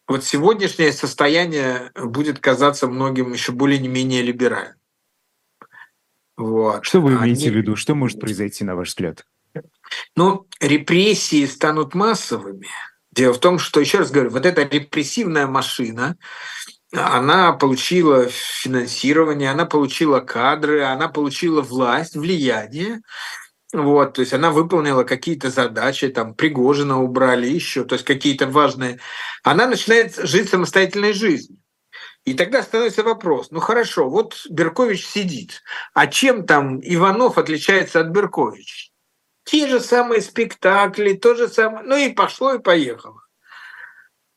вот сегодняшнее состояние будет казаться многим еще более-менее либеральным. Вот. Что вы имеете Они... в виду? Что может произойти, на ваш взгляд? Ну, репрессии станут массовыми. Дело в том, что, еще раз говорю, вот эта репрессивная машина, она получила финансирование, она получила кадры, она получила власть, влияние. Вот, то есть она выполнила какие-то задачи, там Пригожина убрали еще, то есть какие-то важные. Она начинает жить самостоятельной жизнью. И тогда становится вопрос, ну хорошо, вот Беркович сидит, а чем там Иванов отличается от Берковича? Те же самые спектакли, то же самое, ну и пошло и поехало.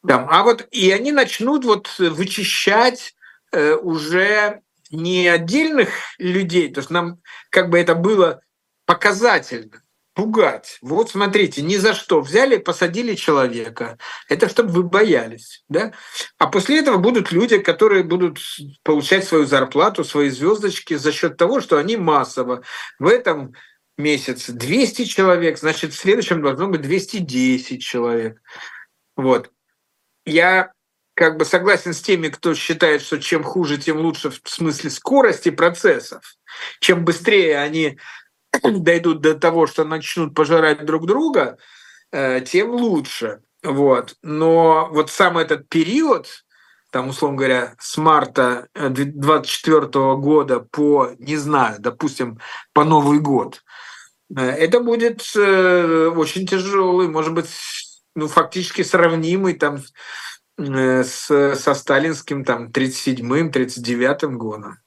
Там, а вот и они начнут вот вычищать э, уже не отдельных людей, то есть нам как бы это было показательно, пугать. Вот смотрите, ни за что взяли, посадили человека. Это чтобы вы боялись. Да? А после этого будут люди, которые будут получать свою зарплату, свои звездочки за счет того, что они массово. В этом месяце 200 человек, значит, в следующем должно быть 210 человек. Вот. Я как бы согласен с теми, кто считает, что чем хуже, тем лучше в смысле скорости процессов. Чем быстрее они дойдут до того, что начнут пожирать друг друга, э, тем лучше. Вот. Но вот сам этот период, там, условно говоря, с марта 2024 года по, не знаю, допустим, по Новый год, это будет очень тяжелый, может быть, ну, фактически сравнимый там с, со сталинским там 37-м, 39-м годом.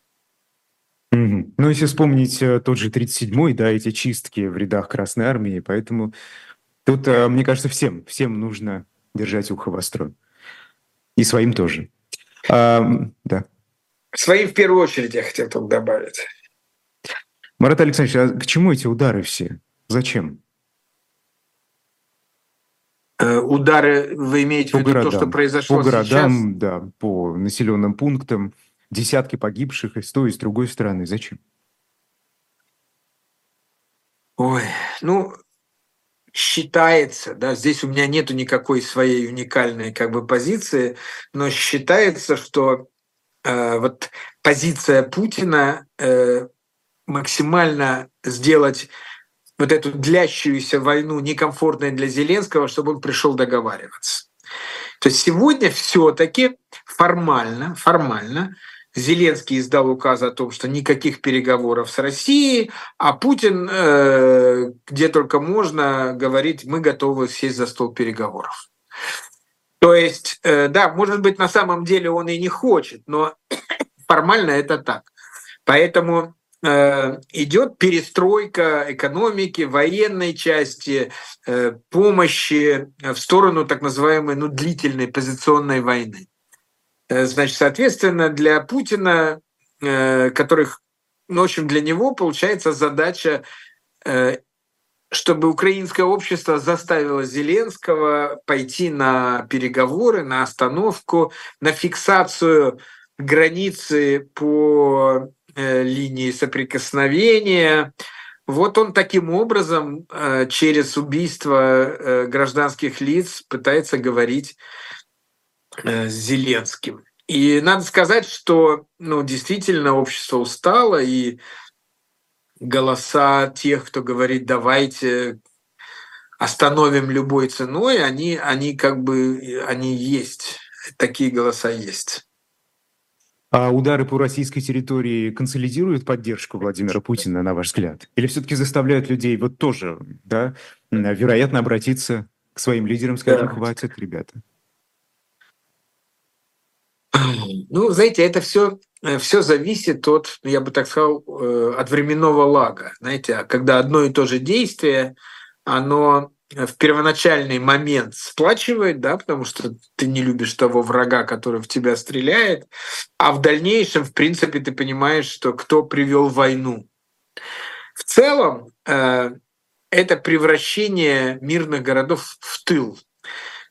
Mm-hmm. Ну, если вспомнить тот же 37-й, да, эти чистки в рядах Красной Армии, поэтому тут, мне кажется, всем, всем нужно держать ухо востро. И своим тоже. А, да. Своим в первую очередь я хотел тут добавить. Марат Александрович, а к чему эти удары все? Зачем? Э, удары, вы имеете по в виду городам, то, что произошло По городам, сейчас? да, по населенным пунктам, десятки погибших и с той, и с другой стороны. Зачем? Ой, ну, считается, да, здесь у меня нету никакой своей уникальной как бы позиции, но считается, что э, вот позиция Путина э, максимально сделать вот эту длящуюся войну некомфортной для Зеленского, чтобы он пришел договариваться. То есть сегодня все-таки формально, формально Зеленский издал указ о том, что никаких переговоров с Россией, а Путин, э, где только можно, говорит, мы готовы сесть за стол переговоров. То есть, э, да, может быть, на самом деле он и не хочет, но формально это так. Поэтому э, идет перестройка экономики, военной части, помощи в сторону так называемой ну, длительной позиционной войны. Э, значит, соответственно, для Путина, э, которых, ну, в общем, для него получается задача, э, чтобы украинское общество заставило Зеленского пойти на переговоры, на остановку, на фиксацию границы по линии соприкосновения. Вот он таким образом через убийство гражданских лиц пытается говорить с Зеленским. И надо сказать, что ну, действительно общество устало, и голоса тех, кто говорит, давайте остановим любой ценой, они, они как бы, они есть, такие голоса есть. А удары по российской территории консолидируют поддержку Владимира Путина, на ваш взгляд? Или все-таки заставляют людей вот тоже, да, вероятно, обратиться к своим лидерам, сказать, да. хватит, ребята? Ну, знаете, это все э, все зависит от, я бы так сказал, э, от временного лага. Знаете, а когда одно и то же действие, оно в первоначальный момент сплачивает, да, потому что ты не любишь того врага, который в тебя стреляет, а в дальнейшем, в принципе, ты понимаешь, что кто привел войну. В целом, э, это превращение мирных городов в тыл.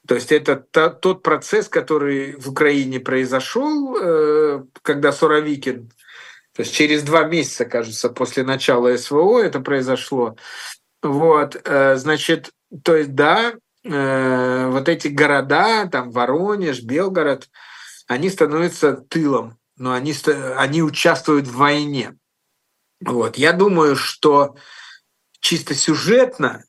То есть это тот процесс, который в Украине произошел, э, когда Суровикин, то есть через два месяца, кажется, после начала СВО это произошло. Вот, э, значит, то есть да, э, вот эти города, там Воронеж, Белгород, они становятся тылом, но они, они участвуют в войне. Вот. Я думаю, что чисто сюжетно,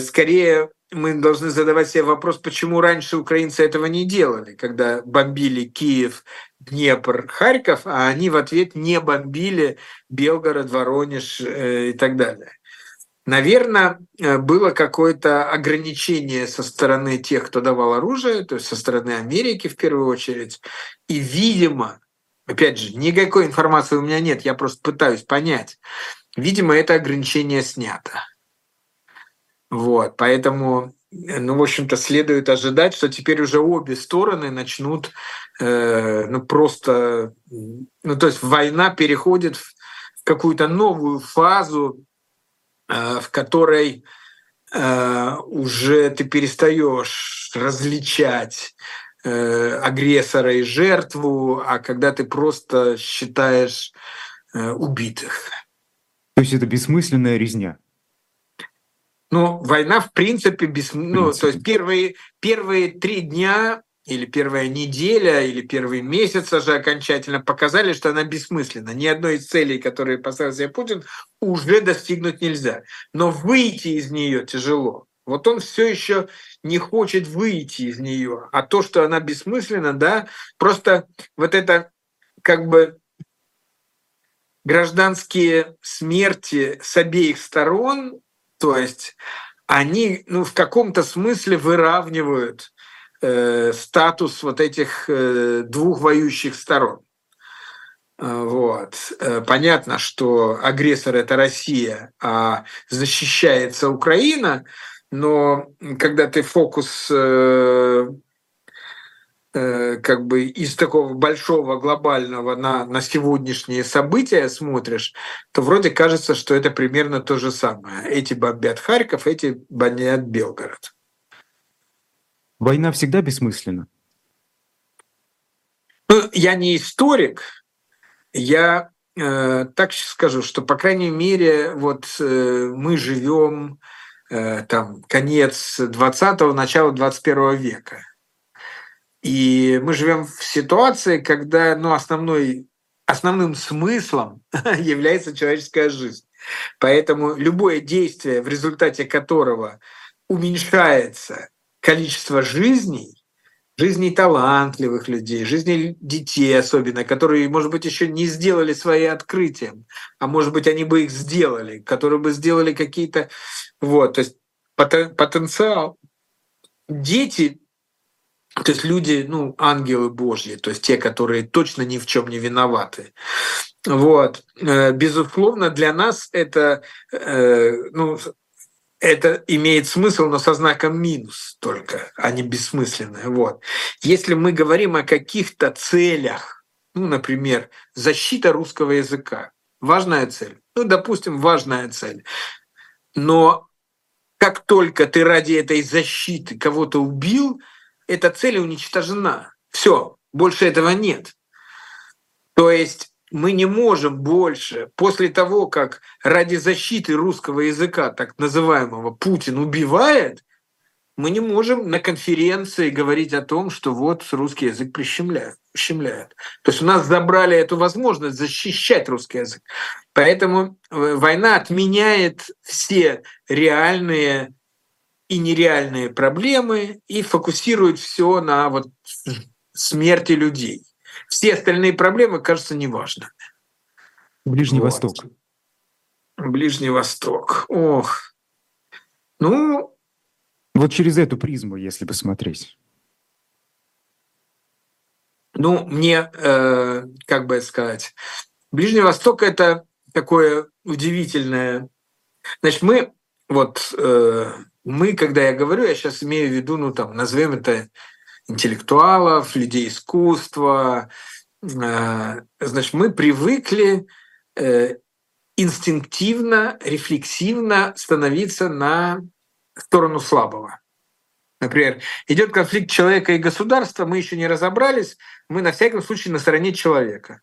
скорее мы должны задавать себе вопрос, почему раньше украинцы этого не делали, когда бомбили Киев, Днепр, Харьков, а они в ответ не бомбили Белгород, Воронеж э, и так далее. Наверное, э, было какое-то ограничение со стороны тех, кто давал оружие, то есть со стороны Америки в первую очередь. И, видимо, опять же, никакой информации у меня нет, я просто пытаюсь понять. Видимо, это ограничение снято. Вот, поэтому, ну, в общем-то, следует ожидать, что теперь уже обе стороны начнут, э, ну, просто, ну, то есть война переходит в какую-то новую фазу, э, в которой э, уже ты перестаешь различать э, агрессора и жертву, а когда ты просто считаешь э, убитых. То есть это бессмысленная резня? Ну, война, в принципе, без... Ну, то есть первые, первые три дня или первая неделя, или первый месяц уже окончательно показали, что она бессмысленна. Ни одной из целей, которые поставил себе Путин, уже достигнуть нельзя. Но выйти из нее тяжело. Вот он все еще не хочет выйти из нее. А то, что она бессмысленна, да, просто вот это как бы гражданские смерти с обеих сторон, то есть они ну, в каком-то смысле выравнивают э, статус вот этих э, двух воюющих сторон. Э, вот. Э, понятно, что агрессор это Россия, а защищается Украина, но когда ты фокус э, как бы из такого большого глобального на, на сегодняшние события смотришь, то вроде кажется, что это примерно то же самое. Эти бомбят Харьков, эти бомбят Белгород. Война всегда бессмысленна? Ну, я не историк, я э, так скажу, что, по крайней мере, вот э, мы живем э, там конец 20-го, начало 21 века. И мы живем в ситуации, когда ну, основной, основным смыслом является человеческая жизнь. Поэтому любое действие, в результате которого уменьшается количество жизней, жизней талантливых людей, жизней детей особенно, которые, может быть, еще не сделали свои открытия, а может быть, они бы их сделали, которые бы сделали какие-то... Вот, то есть потенциал. Дети, то есть люди, ну, ангелы Божьи, то есть те, которые точно ни в чем не виноваты. Вот. Э, безусловно, для нас это э, ну, это имеет смысл, но со знаком минус только, а не бессмысленное. Вот. Если мы говорим о каких-то целях, ну, например, защита русского языка, важная цель. Ну, допустим, важная цель. Но как только ты ради этой защиты кого-то убил, эта цель уничтожена. Все, больше этого нет. То есть мы не можем больше, после того, как ради защиты русского языка, так называемого, Путин убивает, мы не можем на конференции говорить о том, что вот русский язык прищемляют. прищемляют. То есть у нас забрали эту возможность защищать русский язык. Поэтому э, война отменяет все реальные и нереальные проблемы и фокусирует все на вот смерти людей. Все остальные проблемы кажутся неважными. Ближний вот. Восток. Ближний Восток. Ох. Ну... Вот через эту призму, если посмотреть. Ну, мне, э, как бы сказать, Ближний Восток — это такое удивительное... Значит, мы, вот, э, мы, когда я говорю, я сейчас имею в виду, ну, там, назовем это интеллектуалов, людей искусства. Э, значит, мы привыкли э, инстинктивно, рефлексивно становиться на сторону слабого. Например, идет конфликт человека и государства, мы еще не разобрались, мы на всяком случае на стороне человека.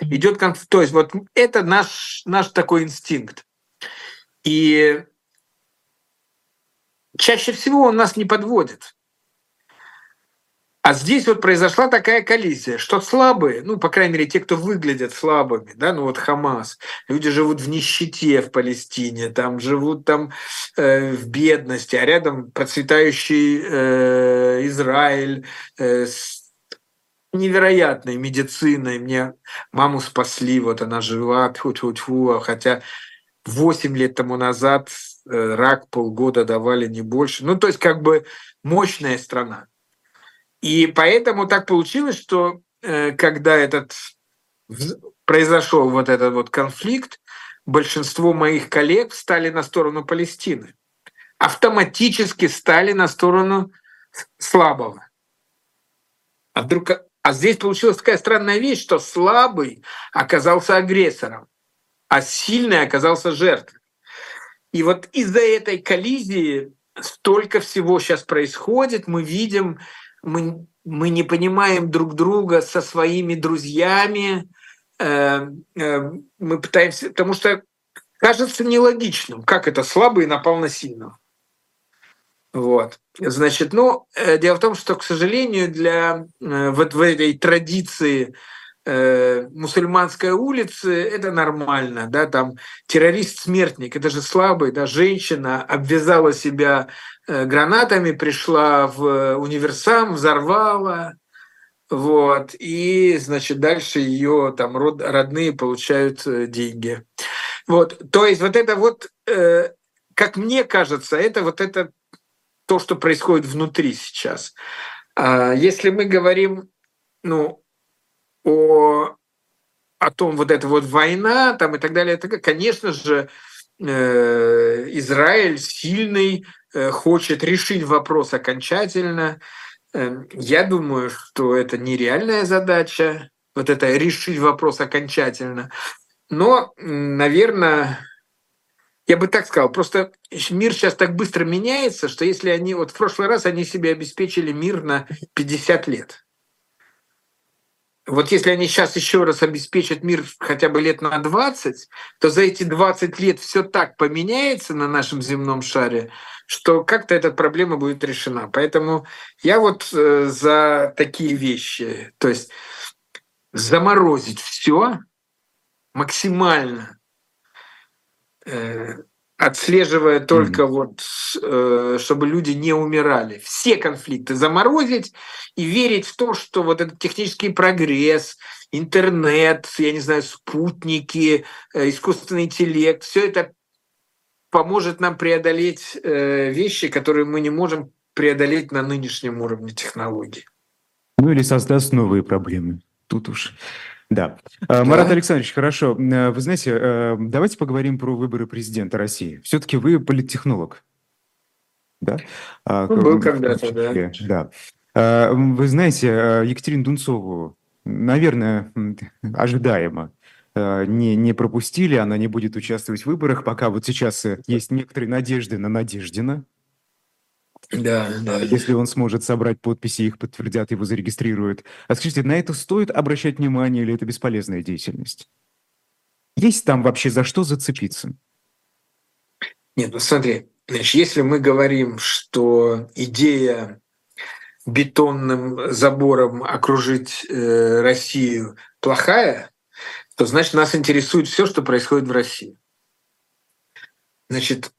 Идет конфликт, то есть вот это наш, наш такой инстинкт. И чаще всего он нас не подводит. А здесь вот произошла такая коллизия, что слабые, ну, по крайней мере, те, кто выглядят слабыми, да, ну вот Хамас, люди живут в нищете в Палестине, там живут там э, в бедности, а рядом процветающий э, Израиль э, с невероятной медициной. Мне маму спасли, вот она жива, тьфу -тьфу -тьфу, хотя 8 лет тому назад рак полгода давали не больше. Ну, то есть как бы мощная страна. И поэтому так получилось, что э, когда этот произошел вот этот вот конфликт, большинство моих коллег стали на сторону Палестины, автоматически стали на сторону слабого. А вдруг, а здесь получилась такая странная вещь, что слабый оказался агрессором, а сильный оказался жертвой. И вот из-за этой коллизии столько всего сейчас происходит, мы видим мы, мы не понимаем друг друга со своими друзьями, э, э, мы пытаемся, потому что кажется нелогичным, как это слабый напал на сильного. Вот. Значит, ну, э, дело в том, что, к сожалению, для вот в этой традиции э, мусульманской улице, это нормально, да, там террорист-смертник, это же слабый, да, женщина обвязала себя э, гранатами, пришла в универсам, взорвала, вот, и, значит, дальше ее там род, родные получают э, деньги. Вот, то есть вот это вот, э, как мне кажется, это вот это то, что происходит внутри сейчас. А если мы говорим, ну, о, о том, вот эта вот война там и так далее, это, конечно же, э, Израиль сильный, э, хочет решить вопрос окончательно. Э, я думаю, что это нереальная задача, вот это решить вопрос окончательно. Но, наверное, я бы так сказал, просто мир сейчас так быстро меняется, что если они, вот в прошлый раз они себе обеспечили мир на 50 лет. Вот если они сейчас еще раз обеспечат мир хотя бы лет на 20, то за эти 20 лет все так поменяется на нашем земном шаре, что как-то эта проблема будет решена. Поэтому я вот э, за такие вещи. То есть заморозить все максимально, э, отслеживая только mm-hmm. вот, э, чтобы люди не умирали. Все конфликты заморозить и верить в то, что вот этот технический прогресс, интернет, я не знаю, спутники, э, искусственный интеллект, все это поможет нам преодолеть э, вещи, которые мы не можем преодолеть на нынешнем уровне технологий. Ну или создаст новые проблемы. Тут уж да. да. Марат Александрович, хорошо. Э, вы знаете, э, давайте поговорим про выборы президента России. Все-таки вы политтехнолог. Да? А, ну, был когда-то, да. Да. А, вы знаете, э, Екатерину Дунцову, наверное, ожидаемо не, не пропустили, она не будет участвовать в выборах, пока вот сейчас есть некоторые надежды на Надеждина, да, да. Если он сможет собрать подписи, их подтвердят, его зарегистрируют. А скажите, на это стоит обращать внимание или это бесполезная деятельность? Есть там вообще за что зацепиться? Нет, ну смотри, значит, если мы говорим, что идея бетонным забором окружить э, Россию плохая, то значит нас интересует все, что происходит в России. Значит,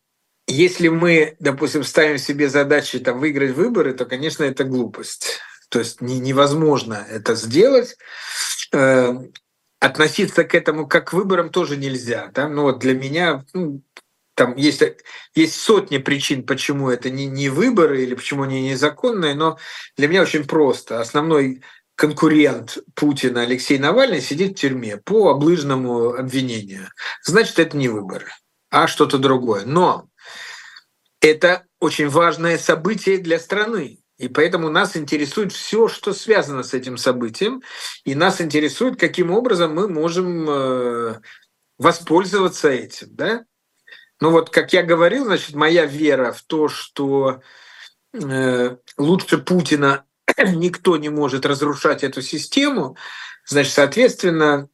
если мы, допустим, ставим себе задачи там, выиграть выборы, то, конечно, это глупость. То есть не, невозможно это сделать. Э, относиться к этому как к выборам тоже нельзя. Да? Ну вот для меня ну, там есть, есть сотни причин, почему это не, не выборы или почему они незаконные, но для меня очень просто. Основной конкурент Путина Алексей Навальный сидит в тюрьме по облыжному обвинению. Значит, это не выборы, а что-то другое. Но это очень важное событие для страны. И поэтому нас интересует все, что связано с этим событием. И нас интересует, каким образом мы можем э, воспользоваться этим. Да? Ну вот, как я говорил, значит, моя вера в то, что э, лучше Путина никто не может разрушать эту систему, значит, соответственно,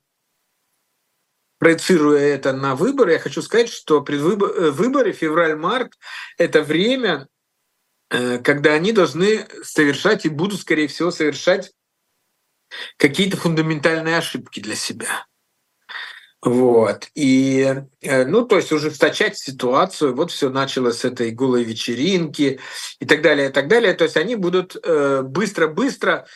проецируя это на выборы, я хочу сказать, что предвыборы, выборы февраль-март – это время, э, когда они должны совершать и будут, скорее всего, совершать какие-то фундаментальные ошибки для себя. Вот. И, э, ну, то есть ужесточать ситуацию. Вот все началось с этой голой вечеринки и так далее, и так далее. То есть они будут э, быстро-быстро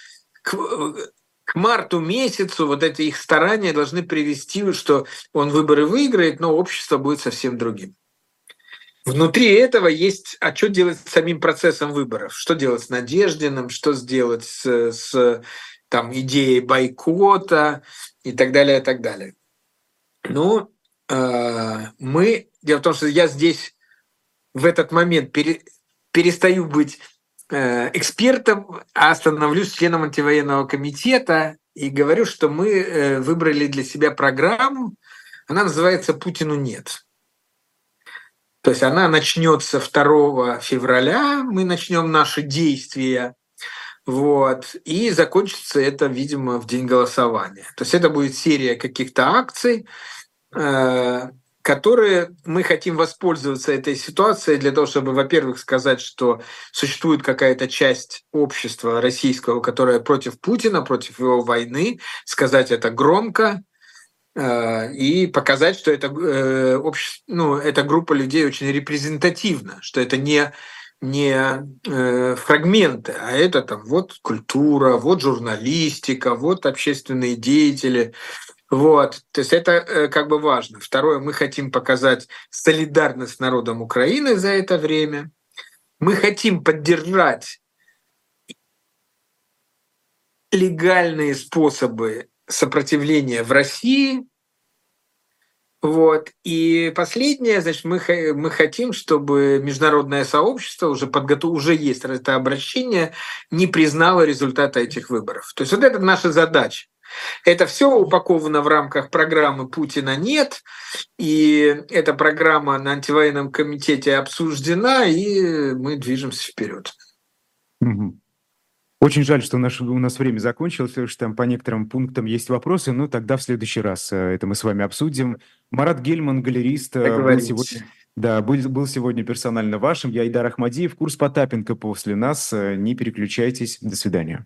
к марту месяцу вот эти их старания должны привести, что он выборы выиграет, но общество будет совсем другим. Внутри этого есть, а что делать с самим процессом выборов? Что делать с Надеждиным, что сделать с, с там, идеей бойкота и так далее, и так далее. Ну, э, мы, дело в том, что я здесь в этот момент пере, перестаю быть экспертом, а становлюсь членом антивоенного комитета и говорю, что мы э, выбрали для себя программу, она называется «Путину нет». То есть она начнется 2 февраля, мы начнем наши действия, вот, и закончится это, видимо, в день голосования. То есть это будет серия каких-то акций, э, которые мы хотим воспользоваться этой ситуацией для того, чтобы, во-первых, сказать, что существует какая-то часть общества российского, которая против Путина, против его войны, сказать это громко, э, и показать, что это, э, общество, ну, эта группа людей очень репрезентативна, что это не не э, фрагменты, а это там вот культура, вот журналистика, вот общественные деятели, вот, то есть это э, как бы важно. Второе, мы хотим показать солидарность с народом Украины за это время. Мы хотим поддержать легальные способы сопротивления в России. Вот. И последнее, значит, мы, мы хотим, чтобы международное сообщество уже подготов... уже есть это обращение, не признало результата этих выборов. То есть вот это наша задача. Это все упаковано в рамках программы Путина нет, и эта программа на антивоенном комитете обсуждена, и мы движемся вперед. Очень жаль, что наш, у нас время закончилось, потому что там по некоторым пунктам есть вопросы, но тогда в следующий раз э, это мы с вами обсудим. Марат Гельман, галерист, э, был сегодня, да, был, был сегодня персонально вашим. Я Идар Ахмадиев, курс Потапенко после нас. Э, не переключайтесь. До свидания.